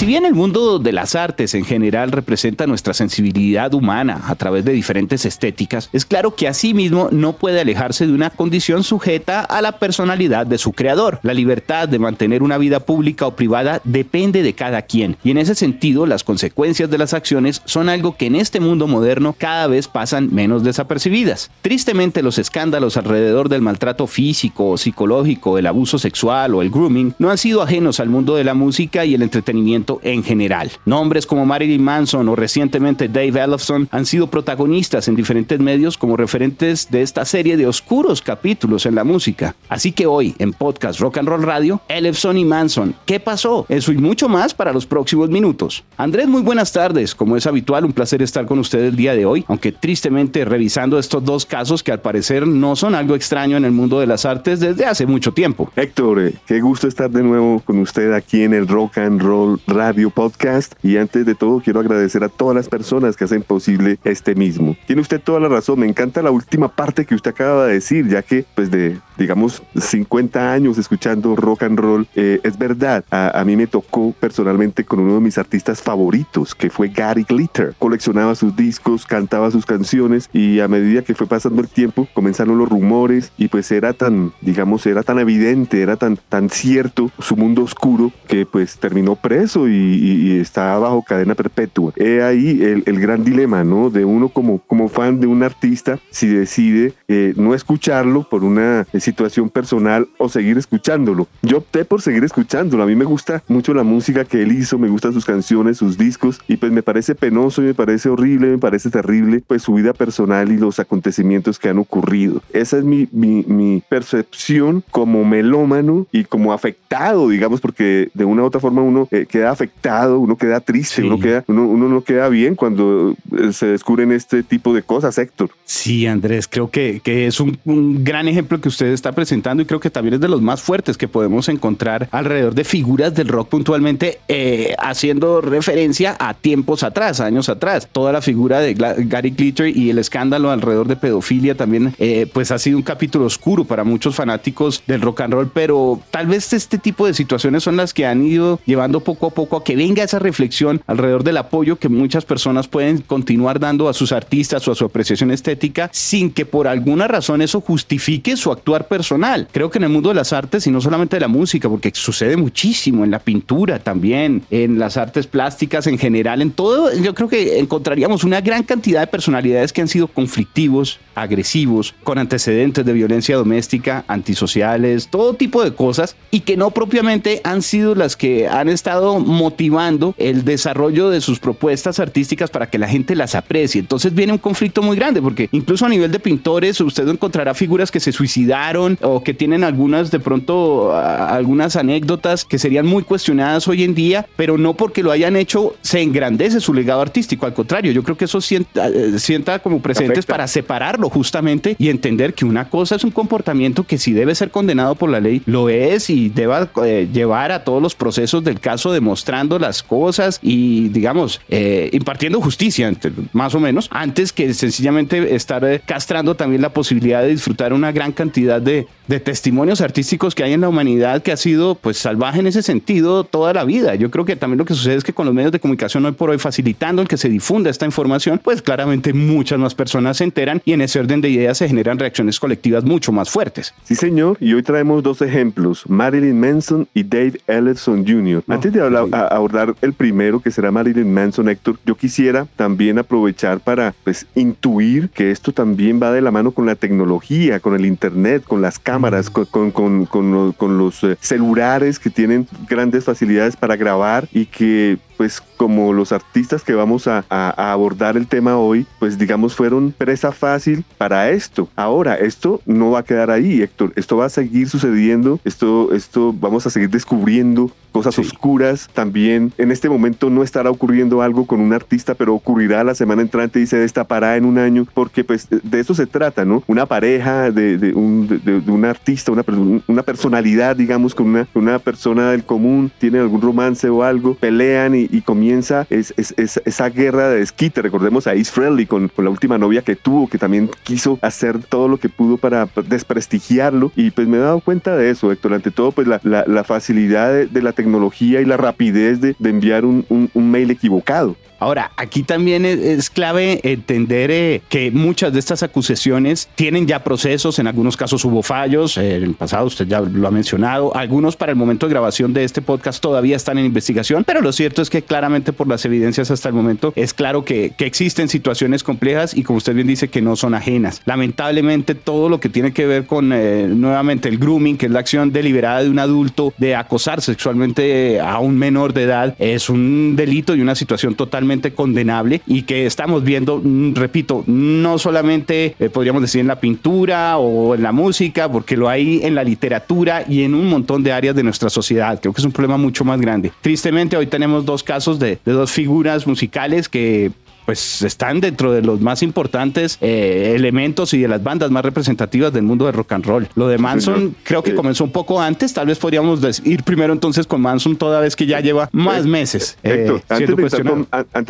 Si bien el mundo de las artes en general representa nuestra sensibilidad humana a través de diferentes estéticas, es claro que asimismo no puede alejarse de una condición sujeta a la personalidad de su creador. La libertad de mantener una vida pública o privada depende de cada quien, y en ese sentido las consecuencias de las acciones son algo que en este mundo moderno cada vez pasan menos desapercibidas. Tristemente los escándalos alrededor del maltrato físico o psicológico, el abuso sexual o el grooming no han sido ajenos al mundo de la música y el entretenimiento en general. Nombres como Marilyn Manson o recientemente Dave Ellefson han sido protagonistas en diferentes medios como referentes de esta serie de oscuros capítulos en la música. Así que hoy en Podcast Rock and Roll Radio, Ellefson y Manson, ¿qué pasó? Eso y mucho más para los próximos minutos. Andrés, muy buenas tardes. Como es habitual, un placer estar con usted el día de hoy, aunque tristemente revisando estos dos casos que al parecer no son algo extraño en el mundo de las artes desde hace mucho tiempo. Héctor, eh, qué gusto estar de nuevo con usted aquí en el Rock and Roll Radio Radio Podcast y antes de todo quiero agradecer a todas las personas que hacen posible este mismo. Tiene usted toda la razón, me encanta la última parte que usted acaba de decir, ya que pues de digamos 50 años escuchando rock and roll, eh, es verdad, a, mí me tocó personalmente con uno de mis artistas favoritos que fue Gary Glitter. Coleccionaba sus discos, cantaba sus canciones y a medida que fue pasando el tiempo comenzaron los rumores y pues era tan, digamos, era tan evidente, era tan, tan cierto su mundo oscuro que pues terminó preso y, está bajo cadena perpetua. He ahí el, gran dilema, ¿no? De uno como, como fan de un artista, si decide eh, no escucharlo por una situación personal o seguir escuchándolo. Yo opté por seguir escuchándolo. A mí me gusta mucho la música que él hizo, me gustan sus canciones, sus discos y pues me parece penoso y me parece horrible, me parece terrible pues su vida personal y los acontecimientos que han ocurrido. Esa es mi, mi, mi percepción como melómano y como afectado, digamos, porque de una u otra forma uno eh, queda afectado, uno queda triste, uno, queda, uno, uno, no queda bien cuando eh, se descubren este tipo de cosas, Héctor. Sí, Andrés, creo que, que es un, un, gran ejemplo que usted está presentando y creo que también es de los más fuertes que podemos encontrar alrededor de figuras del rock puntualmente, eh, haciendo referencia a tiempos atrás, años atrás. Toda la figura de Gary Glitter y el escándalo alrededor de pedofilia también, eh, pues ha sido un capítulo oscuro para muchos fanáticos del rock and roll, pero tal vez este tipo de situaciones son las que han ido llevando poco a poco a que venga esa reflexión alrededor del apoyo que muchas personas pueden continuar dando a sus artistas o a su apreciación estética sin que por alguna razón eso justifique su actuar personal. Creo que en el mundo de las artes y no solamente de la música, porque sucede muchísimo en la pintura también, en las artes plásticas en general, en todo, yo creo que encontraríamos una gran cantidad de personalidades que han sido conflictivos, agresivos, con antecedentes de violencia doméstica, antisociales, todo tipo de cosas y que no propiamente han sido las que han estado motivando el desarrollo de sus propuestas artísticas para que la gente las aprecie. Entonces viene un conflicto muy grande porque incluso a nivel de pintores usted encontrará figuras que se suicidaron o que tienen algunas de pronto algunas anécdotas que serían muy cuestionadas hoy en día, pero no porque lo hayan hecho se engrandece su legado artístico, al contrario, yo creo que eso sienta, eh, sienta como presentes para separarlo justamente y entender que una cosa es un comportamiento que si debe ser condenado por la ley, lo es y deba eh, llevar a todos los procesos del caso demostrar las cosas y, digamos, eh, impartiendo justicia, más o menos, antes que sencillamente estar eh, castrando también la posibilidad de disfrutar una gran cantidad de, de testimonios artísticos que hay en la humanidad que ha sido pues salvaje en ese sentido toda la vida. Yo creo que también lo que sucede es que con los medios de comunicación hoy por hoy facilitando el que se difunda esta información, pues claramente muchas más personas se enteran y en ese orden de ideas se generan reacciones colectivas mucho más fuertes. Sí, señor, y hoy traemos dos ejemplos, Marilyn Manson y Dave Ellison Jr. Antes de hablar, abordar el primero, que será Marilyn Manson, Héctor, yo quisiera también aprovechar para pues, intuir que esto también va de la mano con la tecnología, con el Internet, con las cámaras, con, con, con, con los eh, celulares que tienen grandes facilidades para grabar y que pues como los artistas que vamos a, a abordar el tema hoy, pues digamos fueron presa fácil para esto. Ahora, esto no va a quedar ahí, Héctor. Esto va a seguir sucediendo. Esto, esto vamos a seguir descubriendo cosas oscuras. También en este momento no estará ocurriendo algo con un artista, pero ocurrirá la semana entrante y se destapará en un año, porque pues de eso se trata, ¿no? Una pareja de, de un, de, un, artista, una, una personalidad, digamos, con una, una persona del común, tiene algún romance o algo, pelean y, comienza es, es, esa guerra de desquite. Recordemos a Ace Frehley con, la última novia que tuvo, que también quiso hacer todo lo que pudo para desprestigiarlo. Y pues me he dado cuenta de eso, Héctor. Ante todo, pues la, la, facilidad de, la tecnología y la rapidez de, enviar un mail equivocado. Ahora, aquí también es, clave entender eh, que muchas de estas acusaciones tienen ya procesos, en algunos casos hubo fallos, en el pasado usted ya lo ha mencionado, algunos para el momento de grabación de este podcast todavía están en investigación, pero lo cierto es que claramente por las evidencias hasta el momento es claro que, existen situaciones complejas y como usted bien dice que no son ajenas. Lamentablemente todo lo que tiene que ver con eh, nuevamente el grooming, que es la acción deliberada de un adulto de acosar sexualmente a un menor de edad, es un delito y una situación totalmente condenable y que estamos viendo, mm, repito, no solamente eh, podríamos decir en la pintura o en la música, porque lo hay en la literatura y en un montón de áreas de nuestra sociedad. Creo que es un problema mucho más grande. Tristemente, hoy tenemos dos casos de, de dos figuras musicales que pues están dentro de los más importantes eh, elementos y de las bandas más representativas del mundo de rock and roll. Lo de Manson creo que comenzó un poco antes, tal vez podríamos ir primero entonces con Manson toda vez que ya lleva más meses. Eh, antes,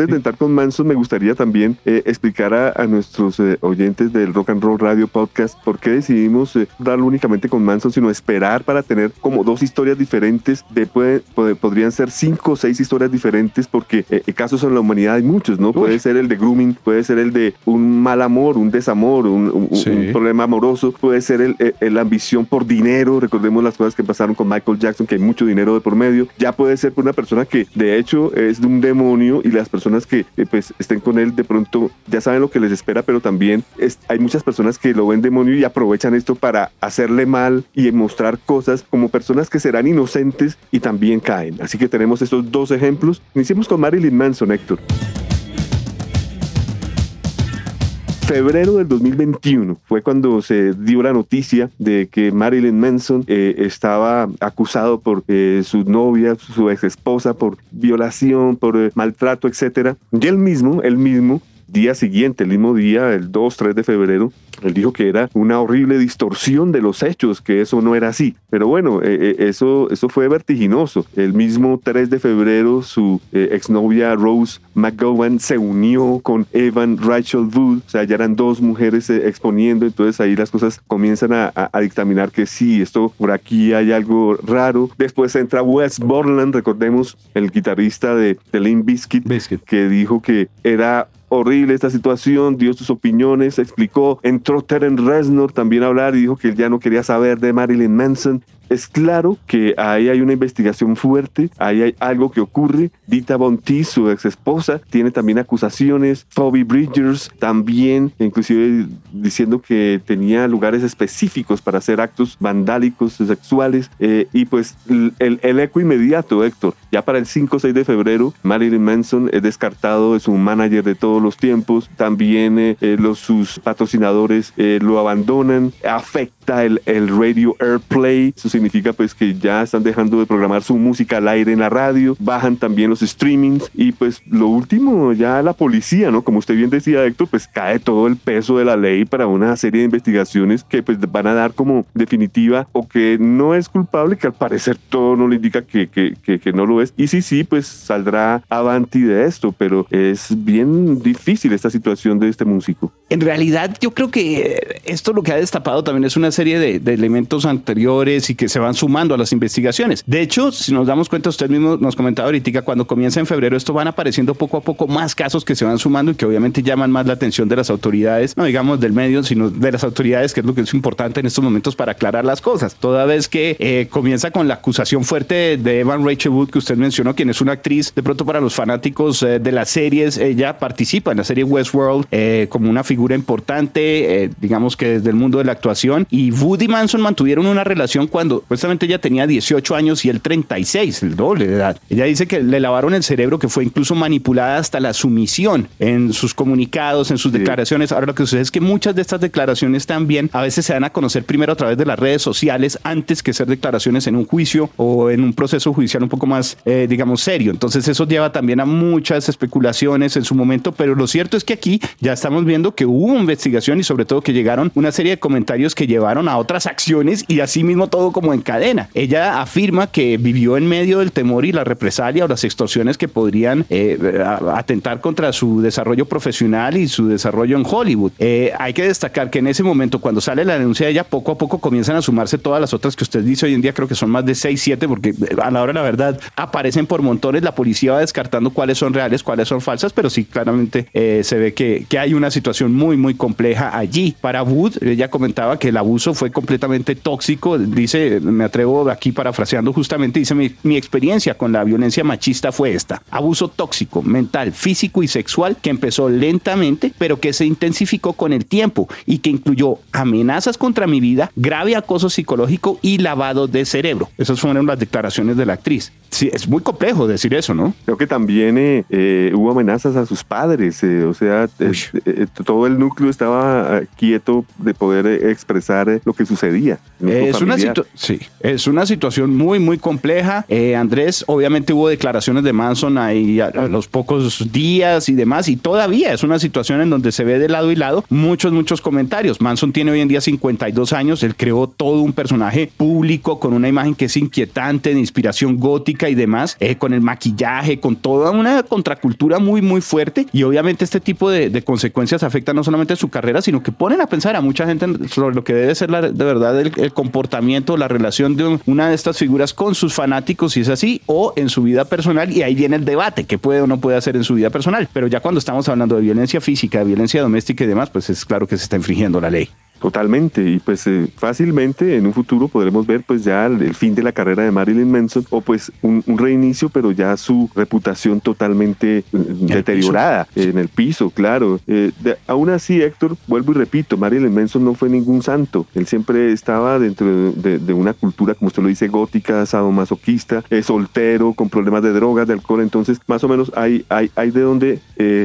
de entrar con, Manson me gustaría también eh, explicar a, nuestros oyentes del Rock and Roll Radio Podcast por qué decidimos darlo únicamente con Manson, sino esperar para tener como dos historias diferentes, de, podrían ser cinco o seis historias diferentes porque casos en la humanidad hay muchos, ¿no? Puede ser el de grooming, puede ser el de un mal amor, un desamor, un, problema amoroso, puede ser el, la ambición por dinero. Recordemos las cosas que pasaron con Michael Jackson, que hay mucho dinero de por medio. Ya puede ser por una persona que de hecho es de un demonio y las personas que eh, pues estén con él de pronto ya saben lo que les espera, pero también hay muchas personas que lo ven demonio y aprovechan esto para hacerle mal y mostrar cosas como personas que serán inocentes y también caen. Así que tenemos estos dos ejemplos. Iniciemos con Marilyn Manson, Héctor. Febrero del 2021 fue cuando se dio la noticia de que Marilyn Manson eh, estaba acusado por eh, su novia, su ex esposa, por violación, por eh, maltrato, etc. Y él mismo, él mismo, día siguiente, el mismo día, el 2, 3 de febrero, él dijo que era una horrible distorsión de los hechos, que eso no era así. Pero bueno, eh, eh, eso, eso fue vertiginoso. El mismo 3 de febrero, su eh, exnovia Rose McGowan se unió con Evan Rachel Wood. O sea, ya eran dos mujeres exponiendo. Entonces ahí las cosas comienzan a, dictaminar que sí, esto por aquí hay algo raro. Después entra Wes Borland, recordemos, el guitarrista de, The Limp Bizkit, que dijo que era horrible esta situación, dio sus opiniones, explicó, entró Terence Reznor también hablar y dijo que él ya no quería saber de Marilyn Manson es claro que ahí hay una investigación fuerte, ahí hay algo que ocurre. Dita Bonti, su ex esposa, tiene también acusaciones. Toby Bridgers también, inclusive diciendo que tenía lugares específicos para hacer actos vandálicos, sexuales. Eh, y pues el, eco inmediato, Héctor, ya para el 5 o 6 de febrero, Marilyn Manson es descartado de su manager de todos los tiempos. También eh, eh, los, sus patrocinadores lo abandonan. Afecta el, el radio airplay, sus significa pues que ya están dejando de programar su música al aire en la radio, bajan también los streamings y pues lo último, ya la policía, ¿no? Como usted bien decía Héctor, pues cae todo el peso de la ley para una serie de investigaciones que pues van a dar como definitiva o que no es culpable, que al parecer todo no le indica que, que, que, no lo es. Y sí, sí, pues saldrá avanti de esto, pero es bien difícil esta situación de este músico. En realidad yo creo que esto lo que ha destapado también es una serie de, elementos anteriores y que se van sumando a las investigaciones. De hecho, si nos damos cuenta, usted mismo nos comentaba ahorita, cuando comienza en febrero, esto van apareciendo poco a poco más casos que se van sumando y que obviamente llaman más la atención de las autoridades, no digamos del medio, sino de las autoridades, que es lo que es importante en estos momentos para aclarar las cosas. Toda vez que eh, comienza con la acusación fuerte de Evan Rachel Wood, que usted mencionó, quien es una actriz, de pronto para los fanáticos eh, de las series, ella participa en la serie Westworld eh, como una figura importante, digamos que desde el mundo de la actuación. Y Woody Manson mantuvieron una relación cuando supuestamente ella tenía 18 años y él 36, el doble de edad. Ella dice que le lavaron el cerebro, que fue incluso manipulada hasta la sumisión en sus comunicados, en sus declaraciones. Ahora lo que sucede es que muchas de estas declaraciones también a veces se dan a conocer primero a través de las redes sociales antes que ser declaraciones en un juicio o en un proceso judicial un poco más, eh, digamos, serio. Entonces eso lleva también a muchas especulaciones en su momento, pero lo cierto es que aquí ya estamos viendo que hubo investigación y sobre todo que llegaron una serie de comentarios que llevaron a otras acciones y así mismo todo como en cadena. Ella afirma que vivió en medio del temor y la represalia o las extorsiones que podrían eh, atentar contra su desarrollo profesional y su desarrollo en Hollywood. Eh, hay que destacar que en ese momento, cuando sale la denuncia de ella, poco a poco comienzan a sumarse todas las otras que usted dice hoy en día, creo que son más de 6, 7, porque a la hora de la verdad aparecen por montones, la policía va descartando cuáles son reales, cuáles son falsas, pero sí claramente eh, se ve que, que hay una situación muy, muy compleja allí. Para Wood, ella comentaba que el abuso fue completamente tóxico, dice, me atrevo aquí parafraseando justamente, dice, mi, mi experiencia con la violencia machista fue esta, abuso tóxico, mental, físico y sexual que empezó lentamente, pero que se intensificó con el tiempo y que incluyó amenazas contra mi vida, grave acoso psicológico y lavado de cerebro. Esas fueron las declaraciones de la actriz. Sí, es muy complejo decir eso, ¿no? Creo que también eh, eh, hubo amenazas a sus padres, eh, o sea, todo el núcleo estaba quieto de poder expresar lo que sucedía. Es una, sí, es una situación muy, muy compleja. Andrés, obviamente hubo declaraciones de Manson ahí a, los pocos días y demás, y todavía es una situación en donde se ve de lado y lado muchos, muchos comentarios. Manson tiene hoy en día 52 años, él creó todo un personaje público con una imagen que es inquietante, de inspiración gótica y demás, eh, con el maquillaje, con toda una contracultura muy, muy fuerte, y obviamente este tipo de, consecuencias no solamente su carrera, sino que ponen a pensar a mucha gente sobre lo que debe ser la, de verdad el, comportamiento, la relación de una de estas figuras con sus fanáticos, si es así, o en su vida personal, y ahí viene el debate, qué puede o no puede hacer en su vida personal. Pero ya cuando estamos hablando de violencia física, de violencia doméstica y demás, pues es claro que se está infringiendo la ley. Totalmente, y pues eh, fácilmente en un futuro podremos ver pues ya el, fin de la carrera de Marilyn Manson o pues un, reinicio, pero ya su reputación totalmente mm, deteriorada en el piso, claro. Eh, aún así, Héctor, vuelvo y repito, Marilyn Manson no fue ningún santo, él siempre estaba dentro de, una cultura, como usted lo dice, gótica, sadomasoquista, eh, soltero, con problemas de drogas, de alcohol, entonces más o menos hay, hay, hay de dónde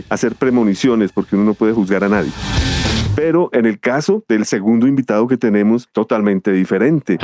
hacer premoniciones, porque uno no puede juzgar a nadie pero en el caso del segundo invitado que tenemos, totalmente diferente.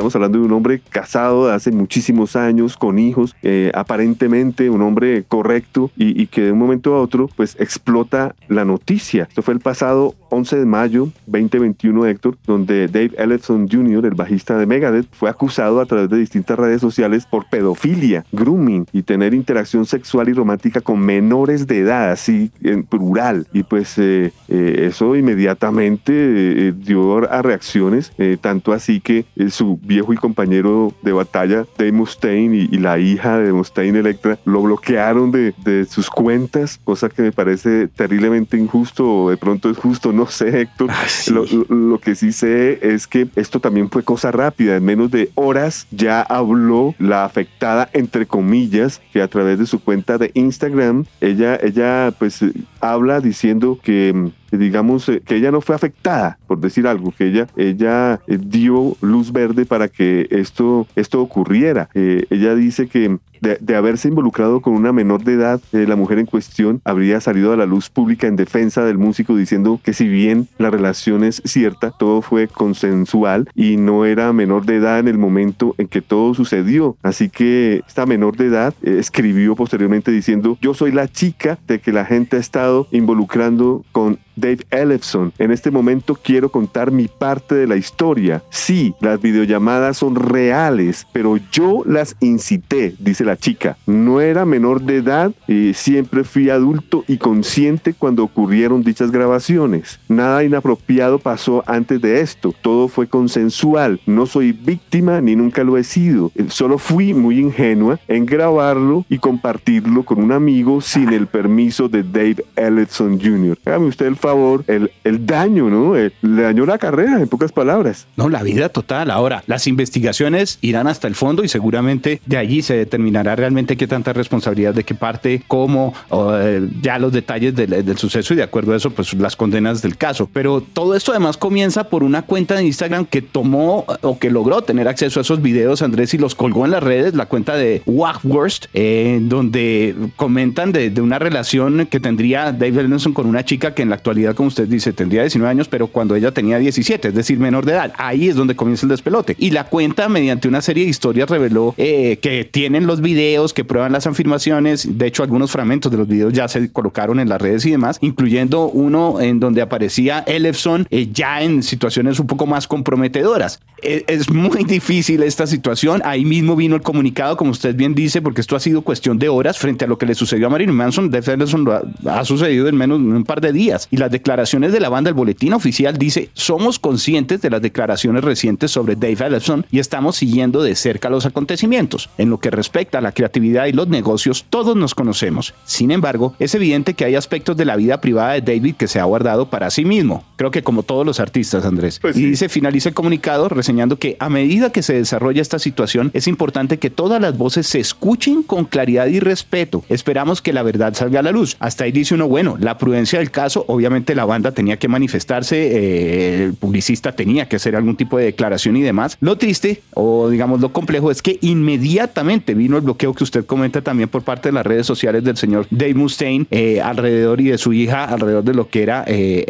Estamos hablando de un hombre casado de hace muchísimos años, con hijos, eh, aparentemente un hombre correcto y, que de un momento a otro pues explota la noticia. Esto fue el pasado 11 de mayo 2021, Héctor, donde Dave Ellefson Jr., el bajista de Megadeth, fue acusado a través de distintas redes sociales por pedofilia, grooming y tener interacción sexual y romántica con menores de edad, así en plural. Y pues eh, eh, eso inmediatamente dio a reacciones, tanto así que su viejo y compañero de batalla, Dave Mustaine, y, la hija de Mustaine, Electra, lo bloquearon de, de, sus cuentas, cosa que me parece terriblemente injusto, o de pronto es justo, no sé, Héctor. Ah, lo, lo, que sí sé es que esto también fue cosa rápida, en menos de horas ya habló la afectada, entre comillas, que a través de su cuenta de Instagram, ella, ella pues habla diciendo que digamos, eh, que ella no fue afectada, por decir algo, que ella, ella eh, dio luz verde para que esto, esto ocurriera. Eh, ella dice que de, haberse involucrado con una menor de edad, la mujer en cuestión habría salido a la luz pública en defensa del músico diciendo que si bien la relación es cierta, todo fue consensual y no era menor de edad en el momento en que todo sucedió. Así que esta menor de edad escribió posteriormente diciendo, yo soy la chica de que la gente ha estado involucrando con Dave Ellefson. En este momento quiero contar mi parte de la historia. Sí, las videollamadas son reales, pero yo las incité, dice la chica. No era menor de edad y siempre fui adulto y consciente cuando ocurrieron dichas grabaciones. Nada inapropiado pasó antes de esto. Todo fue consensual. No soy víctima ni nunca lo he sido. Solo fui muy ingenua en grabarlo y compartirlo con un amigo sin el permiso de Dave Ellefson Jr. Hágame usted el favor favor, el, el daño, ¿no? Eh, le dañó la carrera, en pocas palabras. No, la vida total. Ahora, las investigaciones irán hasta el fondo y seguramente de allí se determinará realmente qué tanta responsabilidad de qué parte, cómo, eh, ya los detalles del, suceso y de acuerdo a eso, pues las condenas del caso. Pero todo esto además comienza por una cuenta de Instagram que tomó o que logró tener acceso a esos videos, Andrés, y los colgó en las redes, la cuenta de Wagworst, eh, donde comentan de, una relación que tendría David Nelson con una chica que en la actualidad, como usted dice, tendría 19 años, pero cuando ella tenía 17, es decir, menor de edad. Ahí es donde comienza el despelote. Y la cuenta, mediante una serie de historias, reveló eh, que tienen los videos, que prueban las afirmaciones. De hecho, algunos fragmentos de los videos ya se colocaron en las redes y demás, incluyendo uno en donde aparecía Elefson eh, ya en situaciones un poco más comprometedoras. Es, es muy difícil esta situación. Ahí mismo vino el comunicado, como usted bien dice, porque esto ha sido cuestión de horas frente a lo que le sucedió a Marilyn Manson. Ellison lo ha, ha, sucedido en menos de un par de días. Y las declaraciones de la banda, el boletín oficial dice, somos conscientes de las declaraciones recientes sobre Dave Ellison y estamos siguiendo de cerca los acontecimientos. En lo que respecta la creatividad y los negocios, todos nos conocemos. Sin embargo, es evidente que hay aspectos de la vida privada de David que se ha guardado para sí mismo. Creo que como todos los artistas, Andrés. Pues sí. Y dice, finaliza el comunicado reseñando que a medida que se desarrolla esta situación, es importante que todas las voces se escuchen con claridad y respeto. Esperamos que la verdad salga a la luz. Hasta ahí dice uno, bueno, la prudencia del caso, obviamente la banda tenía que manifestarse, eh, el publicista tenía que hacer algún tipo de declaración y demás. Lo triste, o digamos lo complejo, es que inmediatamente vino el bloqueo que usted comenta también por parte de las redes sociales del señor Dave Mustaine eh, alrededor y de su hija alrededor de lo que era eh.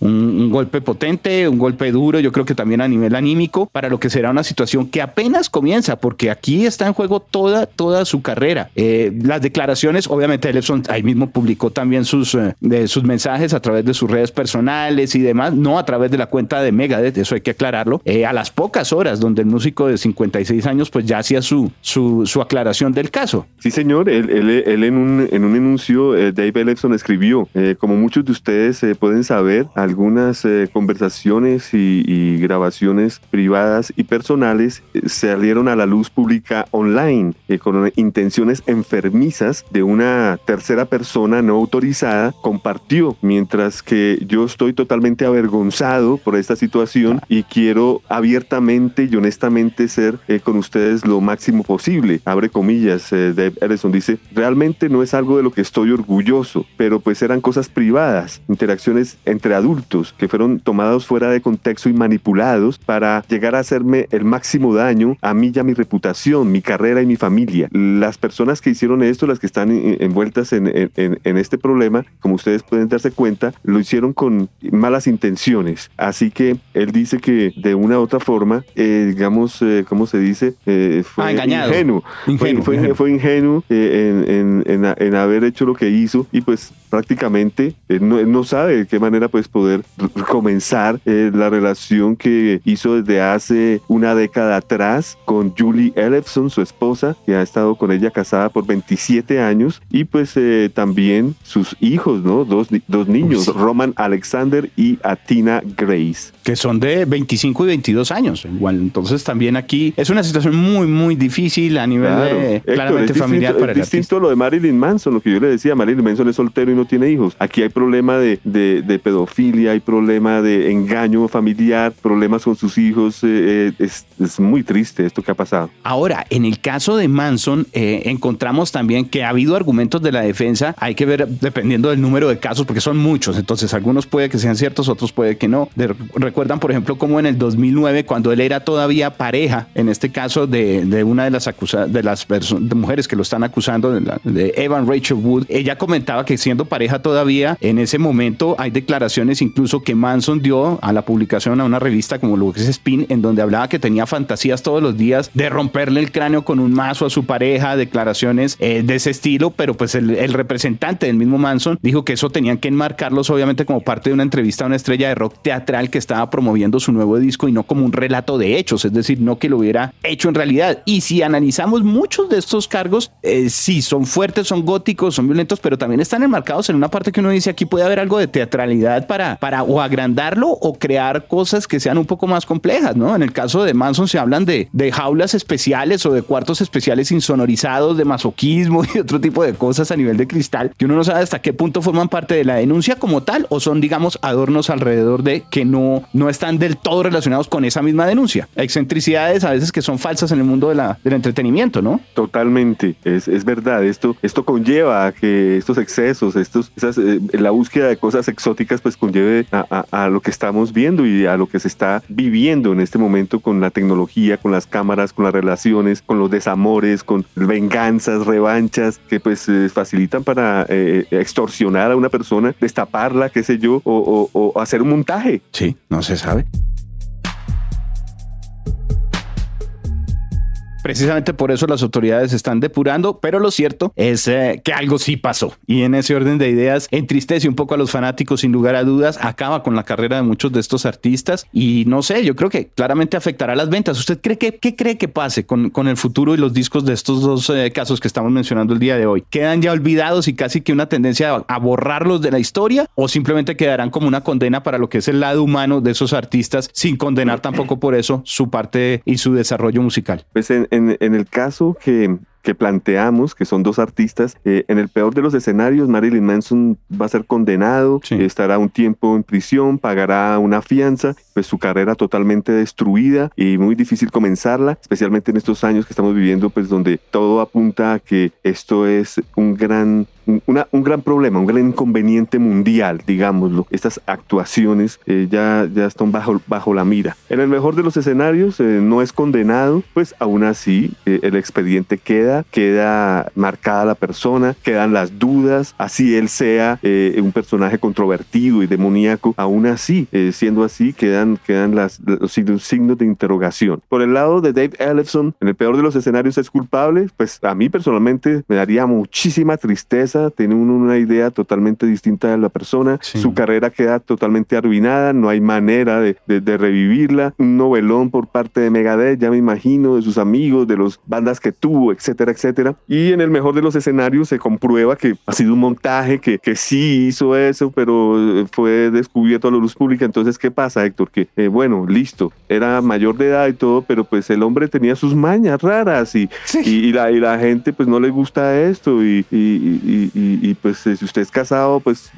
Un, golpe potente, un golpe duro, yo creo que también a nivel anímico, para lo que será una situación que apenas comienza, porque aquí está en juego toda, toda su carrera. Eh, las declaraciones, obviamente, Ellefson ahí mismo publicó también sus, eh, sus mensajes a través de sus redes personales y demás, no a través de la cuenta de Megadeth, eso hay que aclararlo, a las pocas horas donde el músico de 56 años pues ya hacía su, su, su aclaración del caso. Sí, señor, él, él, él en, un, en un anuncio, Dave Ellefson escribió, como muchos de ustedes pueden saber, algunas conversaciones y, y grabaciones privadas y personales salieron a la luz pública online eh, con intenciones enfermizas de una tercera persona no autorizada compartió, mientras que yo estoy totalmente avergonzado por esta situación y quiero abiertamente y honestamente ser eh, con ustedes lo máximo posible. Abre comillas, eh, Dave Ellison dice, realmente no es algo de lo que estoy orgulloso, pero pues eran cosas privadas, interacciones entre adultos que fueron tomados fuera de contexto y manipulados para llegar a hacerme el máximo daño a mí y a mi reputación, mi carrera y mi familia. Las personas que hicieron esto, las que están envueltas en, en, en, este problema, como ustedes pueden darse cuenta, lo hicieron con malas intenciones. Así que él dice que de una u otra forma, eh, digamos, eh, ¿cómo se dice? Eh, fue ah, engañado. ingenuo. Ingenuo, fue, fue, fue, ingenuo en, en, haber hecho lo que hizo y pues prácticamente él no, él no sabe de qué manera pues poder comenzar la relación que hizo desde hace una década atrás con Julie Ellefson, su esposa, que ha estado con ella casada por 27 años, y pues eh, también sus hijos, ¿no? Dos, dos niños, sí. Roman Alexander y Atina Grace. Que son de 25 y 22 años. Igual, entonces también aquí es una situación muy, muy difícil a nivel claro. de, Héctor, claramente es familiar distinto, para es distinto a lo de Marilyn Manson, lo que yo le decía, Marilyn Manson es soltero y no tiene hijos. Aquí hay problema de, de, de pedofilia, hay problema de engaño familiar, problemas con sus hijos. Eh, es, es muy triste esto que ha pasado. Ahora, en el caso de Manson, eh, encontramos también que ha habido argumentos de la defensa. Hay que ver dependiendo del número de casos, porque son muchos. Entonces, algunos puede que sean ciertos, otros puede que no. De, recuerdan, por ejemplo, como en el 2009, cuando él era todavía pareja, en este caso de, de una de las acusadas, las mujeres que lo están acusando, de, Evan Rachel Wood, ella comentaba que siendo pareja todavía, en ese momento hay declaraciones incluso que Manson dio a la publicación a una revista como lo que es Spin, en donde hablaba que tenía fantasías todos los días de romperle el cráneo con un mazo a su pareja, declaraciones eh, de ese estilo, pero pues el, el, representante del mismo Manson dijo que eso tenían que enmarcarlos obviamente como parte de una entrevista a una estrella de rock teatral que estaba promoviendo su nuevo disco y no como un relato de hechos, es decir, no que lo hubiera hecho en realidad. Y si analizamos muchos de estos cargos, eh, sí, son fuertes, son góticos, son violentos, pero también están enmarcados en una parte que uno dice aquí puede haber algo de teatralidad para, para o agrandarlo o crear cosas que sean un poco más complejas, ¿no? En el caso de Manson se hablan de, de jaulas especiales o de cuartos especiales insonorizados, de masoquismo y otro tipo de cosas a nivel de cristal, que uno no sabe hasta qué punto forman parte de la denuncia como tal o son, digamos, adornos alrededor de que no, no están del todo relacionados con esa misma denuncia? Excentricidades a veces que son falsas en el mundo de la, del entretenimiento. Totalmente, es, es verdad. Esto, esto conlleva a que estos excesos, estos, esas, eh, la búsqueda de cosas exóticas, pues conlleve a, a, a lo que estamos viendo y a lo que se está viviendo en este momento con la tecnología, con las cámaras, con las relaciones, con los desamores, con venganzas, revanchas, que pues eh, facilitan para eh, extorsionar a una persona, destaparla, qué sé yo, o, o, o hacer un montaje. Sí, no se sabe. Precisamente por eso las autoridades están depurando, pero lo cierto es eh, que algo sí pasó. Y en ese orden de ideas entristece un poco a los fanáticos sin lugar a dudas, acaba con la carrera de muchos de estos artistas y no sé, yo creo que claramente afectará las ventas. ¿Usted cree que qué cree que pase con, con el futuro y los discos de estos dos eh, casos que estamos mencionando el día de hoy? ¿Quedan ya olvidados y casi que una tendencia a, borrarlos de la historia o simplemente quedarán como una condena para lo que es el lado humano de esos artistas sin condenar tampoco por eso su parte y su desarrollo musical? Pues en, en el caso que, que planteamos, que son dos artistas, eh, en el peor de los escenarios, Marilyn Manson va a ser condenado, Sí. estará un tiempo en prisión, pagará una fianza, pues su carrera totalmente destruida y muy difícil comenzarla, especialmente en estos años que estamos viviendo, pues donde todo apunta a que esto es un gran un- una- un gran problema, un gran inconveniente mundial, digámoslo. Estas actuaciones eh, ya, ya están bajo, bajo la mira. En el mejor de los escenarios eh, no es condenado, pues aún así eh, el expediente queda, queda marcada la persona, quedan las dudas, así él sea eh, un personaje controvertido y demoníaco, aún así, eh, siendo así, quedan, quedan las, los signos, de interrogación. Por el lado de Dave Ellefson, en el peor de los escenarios es culpable, pues a mí personalmente me daría muchísima tristeza, tiene uno una idea totalmente distinta de la persona, Sí. su carrera queda totalmente arruinada, no hay manera de, de- de revivirla, un novelón por parte de Megadeth, ya me imagino, de sus amigos, de las bandas que tuvo, etcétera, etcétera. Y en el mejor de los escenarios se comprueba que ha sido un montaje, que, que sí hizo eso, pero eh, fue descubierto a la luz pública. Entonces, ¿qué pasa, Héctor? Que, eh, bueno, listo, era mayor de edad y todo, pero pues el hombre tenía sus mañas raras y, y, y la, y la gente pues no le gusta esto y, y- y- y- y, pues eh, si usted es casado pues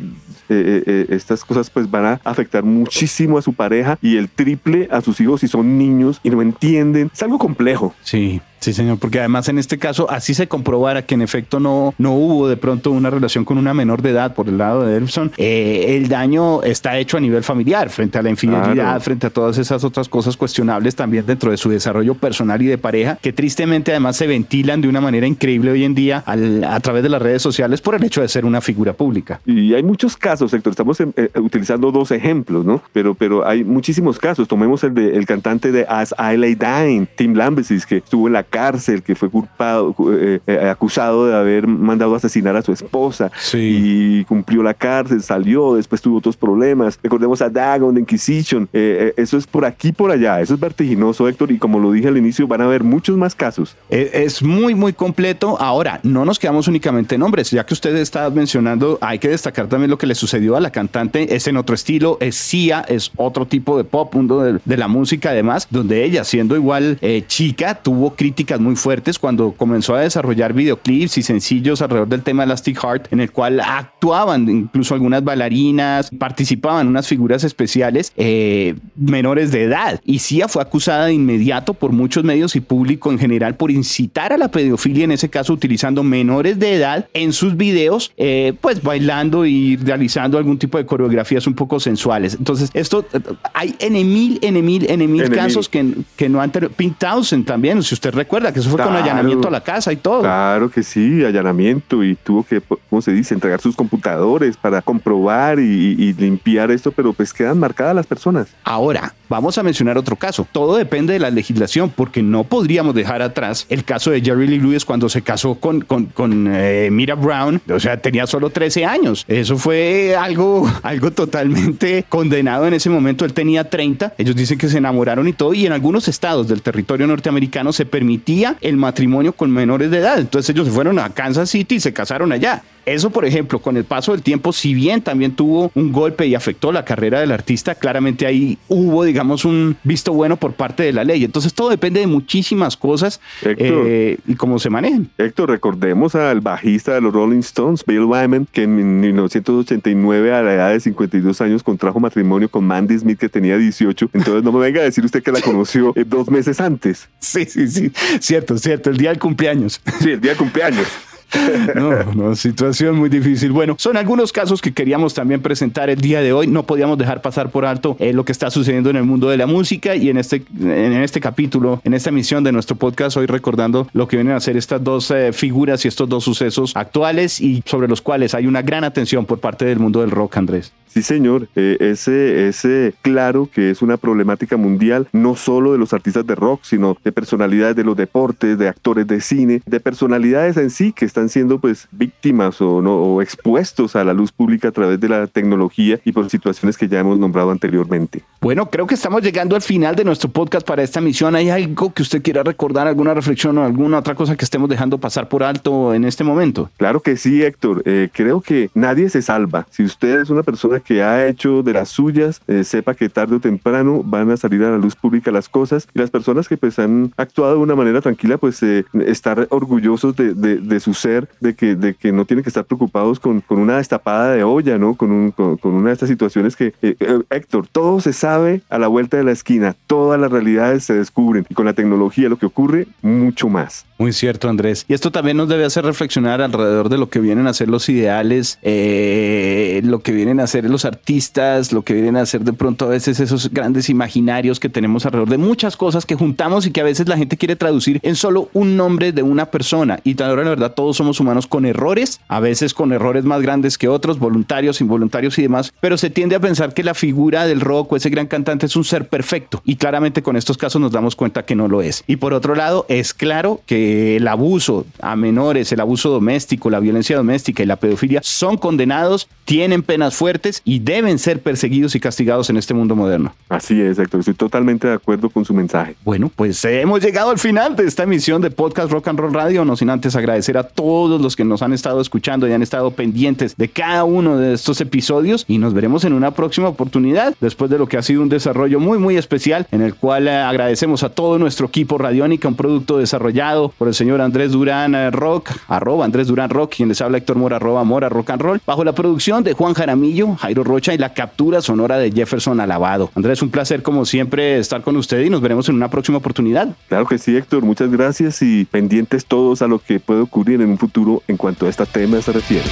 eh, eh, estas cosas pues van a afectar muchísimo a su pareja y el triple a sus hijos si son niños y no entienden. Es algo complejo. Sí, sí, señor, porque además en este caso así se comprobara que en efecto no, no hubo de pronto una relación con una menor de edad por el lado de Elfson, eh, el daño está hecho a nivel familiar, frente a la infidelidad, Claro. frente a todas esas otras cosas cuestionables también dentro de su desarrollo personal y de pareja, que tristemente además se ventilan de una manera increíble hoy en día al- a través de las redes sociales por el hecho de ser una figura pública. Y hay muchos casos, Héctor. Estamos eh, utilizando dos ejemplos, ¿no? Pero, pero hay muchísimos casos. Tomemos el de el cantante de As I Lay Dying, Tim Lambesis, que estuvo en la cárcel, que fue culpado, eh, eh, acusado de haber mandado a asesinar a su esposa. Sí. Y cumplió la cárcel, salió, después tuvo otros problemas. Recordemos a Dagon de Inquisition. Eh, eso es por aquí, por allá. Eso es vertiginoso, Héctor. Y como lo dije al inicio, van a haber muchos más casos. Es, muy, muy completo. Ahora, no nos quedamos únicamente en hombres, ya que usted está mencionando, hay que destacar también lo que le sucedió a la cantante. Es en otro estilo, es Sia, es otro tipo de pop, mundo de, de la música, además, donde ella, siendo igual eh, chica, tuvo críticas muy fuertes cuando comenzó a desarrollar videoclips y sencillos alrededor del tema Elastic Heart, en el cual actuaban incluso algunas bailarinas, participaban unas figuras especiales eh, menores de edad. Y Sia fue acusada de inmediato por muchos medios y público en general por incitar a la pedofilia, en ese caso utilizando menores de edad en sus videos, eh, pues bailando y realizando algún tipo de coreografías un poco sensuales. Entonces, esto eh, hay en mil, en mil, en mil. casos que, que no han tenido. Pink Townsend también, si usted recuerda, que eso fue con Claro. allanamiento a la casa y todo. Claro que sí, allanamiento y tuvo que, ¿cómo se dice?, entregar sus computadores para comprobar y, y limpiar esto, pero pues quedan marcadas las personas. Ahora, vamos a mencionar otro caso. Todo depende de la legislación, porque no podríamos dejar atrás el caso de Jerry Lee Lewis cuando se casó con, con, con, eh, Mira Brown. O sea, tenía solo 13 años. Eso fue algo, algo totalmente condenado en ese momento. Él tenía 30. Ellos dicen que se enamoraron y todo. Y en algunos estados del territorio norteamericano se permitía el matrimonio con menores de edad. Entonces ellos se fueron a Kansas City y se casaron allá. Eso, por ejemplo, con el paso del tiempo, si bien también tuvo un golpe y afectó la carrera del artista, claramente ahí hubo, digamos, un visto bueno por parte de la ley. Entonces todo depende de muchísimas cosas eh, y cómo se manejen. Héctor, recordemos al bajista de los Rolling Stones, Bill Wyman, que en 1989 a la edad de 52 años contrajo matrimonio con Mandy Smith que tenía 18. Entonces no me venga a decir usted que la conoció eh, dos meses antes. Sí, sí, sí. Cierto, cierto. El día del cumpleaños. Sí, el día del cumpleaños. No, no, situación muy difícil. Bueno, son algunos casos que queríamos también presentar el día de hoy. No podíamos dejar pasar por alto eh, lo que está sucediendo en el mundo de la música y en este, en este capítulo, en esta emisión de nuestro podcast, hoy recordando lo que vienen a ser estas dos eh, figuras y estos dos sucesos actuales y sobre los cuales hay una gran atención por parte del mundo del rock, Andrés. Sí, señor, eh, ese, ese claro que es una problemática mundial, no solo de los artistas de rock, sino de personalidades de los deportes, de actores de cine, de personalidades en sí que están siendo pues víctimas o, no, o expuestos a la luz pública a través de la tecnología y por situaciones que ya hemos nombrado anteriormente. Bueno, creo que estamos llegando al final de nuestro podcast para esta misión. ¿Hay algo que usted quiera recordar, alguna reflexión o alguna otra cosa que estemos dejando pasar por alto en este momento? Claro que sí, Héctor. Eh, creo que nadie se salva. Si usted es una persona que ha hecho de las suyas, eh, sepa que tarde o temprano van a salir a la luz pública las cosas y las personas que pues han actuado de una manera tranquila pues eh, estar orgullosos de, de, su ser, de que, de que no tienen que estar preocupados con, con una destapada de olla, ¿no? Con, un, con, una de estas situaciones que, eh, Héctor, todo se sabe a la vuelta de la esquina, todas las realidades se descubren y con la tecnología lo que ocurre, mucho más. Muy cierto, Andrés. Y esto también nos debe hacer reflexionar alrededor de lo que vienen a ser los ideales, lo que vienen a ser los artistas, lo que vienen a ser de pronto a veces esos grandes imaginarios que tenemos alrededor de muchas cosas que juntamos y que a veces la gente quiere traducir en solo un nombre de una persona. Y ahora la verdad todos somos humanos con errores, a veces con errores más grandes que otros, voluntarios, involuntarios y demás, pero se tiende a pensar que la figura del rock o ese gran cantante es un ser perfecto. Y claramente con estos casos nos damos cuenta que no lo es. Y por otro lado, es claro que el abuso a menores, el abuso doméstico, la violencia doméstica y la pedofilia son condenados, tienen penas fuertes y deben ser perseguidos y castigados en este mundo moderno. Así es, Héctor. Estoy totalmente de acuerdo con su mensaje. Bueno, pues hemos llegado al final de esta emisión de Podcast Rock and Roll Radio. No sin antes agradecer a todos los que nos han estado escuchando y han estado pendientes de cada uno de estos episodios. Y nos veremos en una próxima oportunidad, después de lo que ha sido un desarrollo muy, muy especial, en el cual eh, agradecemos a todo nuestro equipo Radiónica, un producto desarrollado por el señor Andrés Durán eh, Rock, arroba Andrés Durán Rock, quien les habla Héctor Mora, arroba Mora Rock and Roll, bajo la producción de Juan Jaramillo, Jairo Rocha y la captura sonora de Jefferson Alabado. Andrés, un placer como siempre estar con usted y nos veremos en una próxima oportunidad. Claro que sí, Héctor, muchas gracias y pendientes todos a lo que puede ocurrir en futuro en cuanto a este tema se refiere.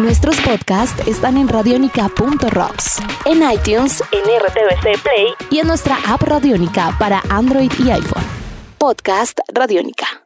Nuestros podcasts están en radionica.rocks, en iTunes, en RTVC Play y en nuestra app Radionica para Android y iPhone. Podcast Radionica.